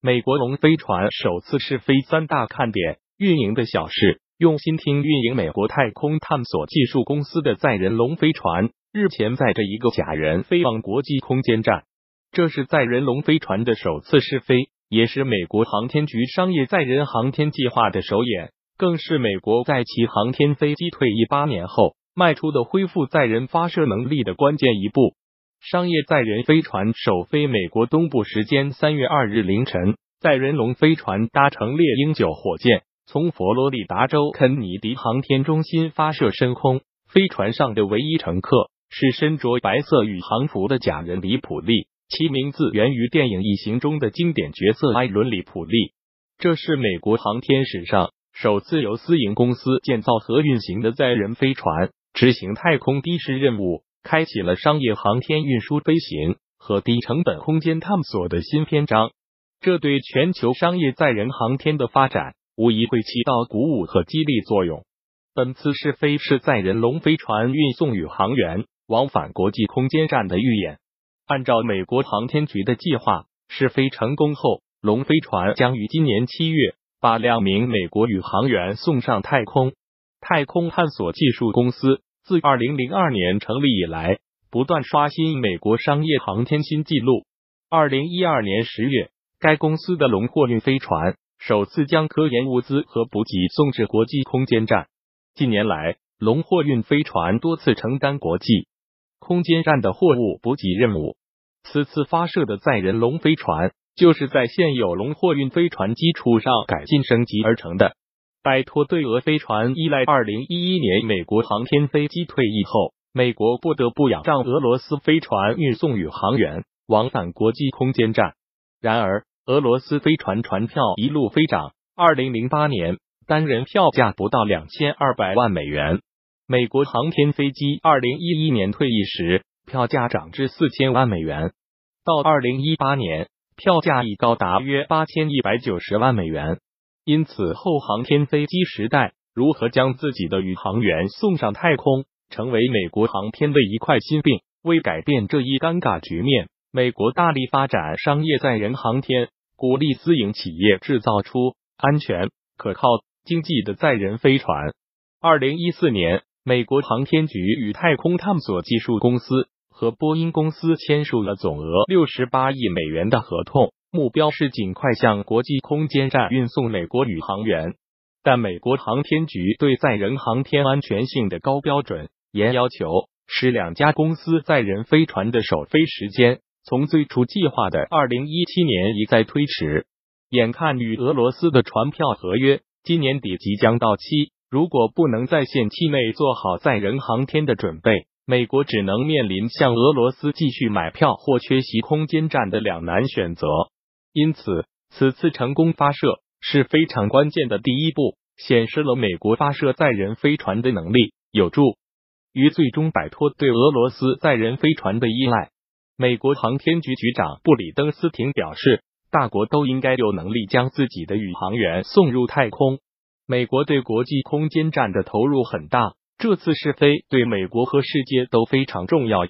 美国龙飞船首次试飞三大看点：运营的小事。用心听运营美国太空探索技术公司的载人龙飞船，日前载着一个假人飞往国际空间站。这是载人龙飞船的首次试飞，也是美国航天局商业载人航天计划的首演，更是美国在其航天飞机退役八年后迈出的恢复载人发射能力的关键一步。商业载人飞船首飞美国东部时间三月二日凌晨，载人龙飞船搭乘猎鹰九火箭。从佛罗里达州肯尼迪航天中心发射升空，飞船上的唯一乘客是身着白色宇航服的假人里普利，其名字源于电影《异形》中的经典角色艾伦里普利。这是美国航天史上首次由私营公司建造和运行的载人飞船，执行太空的士任务，开启了商业航天运输飞行和低成本空间探索的新篇章。这对全球商业载人航天的发展。无疑会起到鼓舞和激励作用。本次试飞是载人龙飞船运送宇航员往返国际空间站的预演。按照美国航天局的计划，试飞成功后，龙飞船将于今年七月把两名美国宇航员送上太空。太空探索技术公司自二零零二年成立以来，不断刷新美国商业航天新纪录。二零一二年十月，该公司的龙货运飞船。首次将科研物资和补给送至国际空间站。近年来，龙货运飞船多次承担国际空间站的货物补给任务。此次发射的载人龙飞船，就是在现有龙货运飞船基础上改进升级而成的。摆脱对俄飞船依赖，二零一一年美国航天飞机退役后，美国不得不仰仗俄罗斯飞船运送宇航员往返国际空间站。然而，俄罗斯飞船船票一路飞涨，二零零八年单人票价不到两千二百万美元。美国航天飞机二零一一年退役时，票价涨至四千万美元，到二零一八年，票价已高达约八千一百九十万美元。因此，后航天飞机时代如何将自己的宇航员送上太空，成为美国航天的一块心病。为改变这一尴尬局面，美国大力发展商业载人航天。鼓励私营企业制造出安全、可靠、经济的载人飞船。二零一四年，美国航天局与太空探索技术公司和波音公司签署了总额六十八亿美元的合同，目标是尽快向国际空间站运送美国宇航员。但美国航天局对载人航天安全性的高标准严要求，使两家公司载人飞船的首飞时间。从最初计划的二零一七年一再推迟，眼看与俄罗斯的船票合约今年底即将到期，如果不能在限期内做好载人航天的准备，美国只能面临向俄罗斯继续买票或缺席空间站的两难选择。因此，此次成功发射是非常关键的第一步，显示了美国发射载人飞船的能力，有助于最终摆脱对俄罗斯载人飞船的依赖。美国航天局局长布里登斯廷表示，大国都应该有能力将自己的宇航员送入太空。美国对国际空间站的投入很大，这次试飞对美国和世界都非常重要。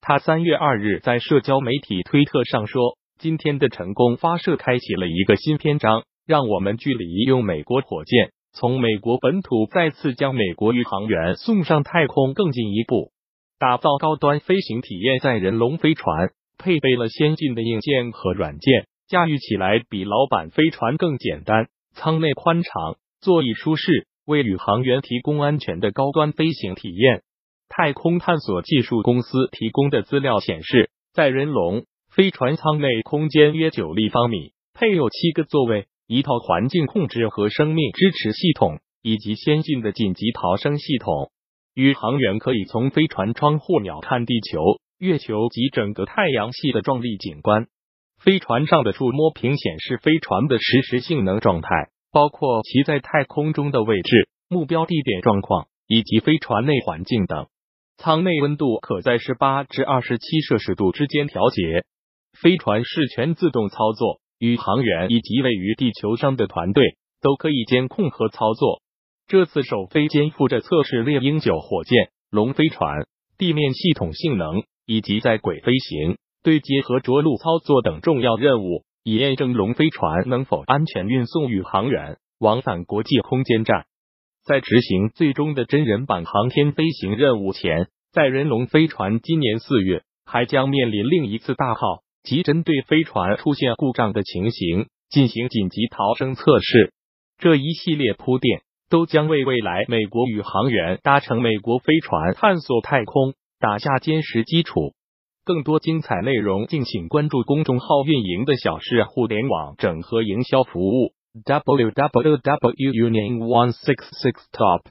他三月二日在社交媒体推特上说：“今天的成功发射开启了一个新篇章，让我们距离用美国火箭从美国本土再次将美国宇航员送上太空更进一步。”打造高端飞行体验载人龙飞船，配备了先进的硬件和软件，驾驭起来比老版飞船更简单。舱内宽敞，座椅舒适，为宇航员提供安全的高端飞行体验。太空探索技术公司提供的资料显示，载人龙飞船舱内空间约九立方米，配有七个座位、一套环境控制和生命支持系统，以及先进的紧急逃生系统。宇航员可以从飞船窗户鸟瞰地球、月球及整个太阳系的壮丽景观。飞船上的触摸屏显示飞船的实时性能状态，包括其在太空中的位置、目标地点状况以及飞船内环境等。舱内温度可在十八至二十七摄氏度之间调节。飞船是全自动操作，宇航员以及位于地球上的团队都可以监控和操作。这次首飞肩负着测试猎鹰九火箭、龙飞船地面系统性能以及在轨飞行、对接和着陆操作等重要任务。以验证龙飞船能否安全运送宇航员往返国际空间站。在执行最终的真人版航天飞行任务前，载人龙飞船今年四月还将面临另一次大号，即针对飞船出现故障的情形进行紧急逃生测试。这一系列铺垫都将为未来美国宇航员搭乘美国飞船探索太空打下坚实基础。更多精彩内容，敬请关注公众号“运营的小事互联网整合营销服务”。www.union166top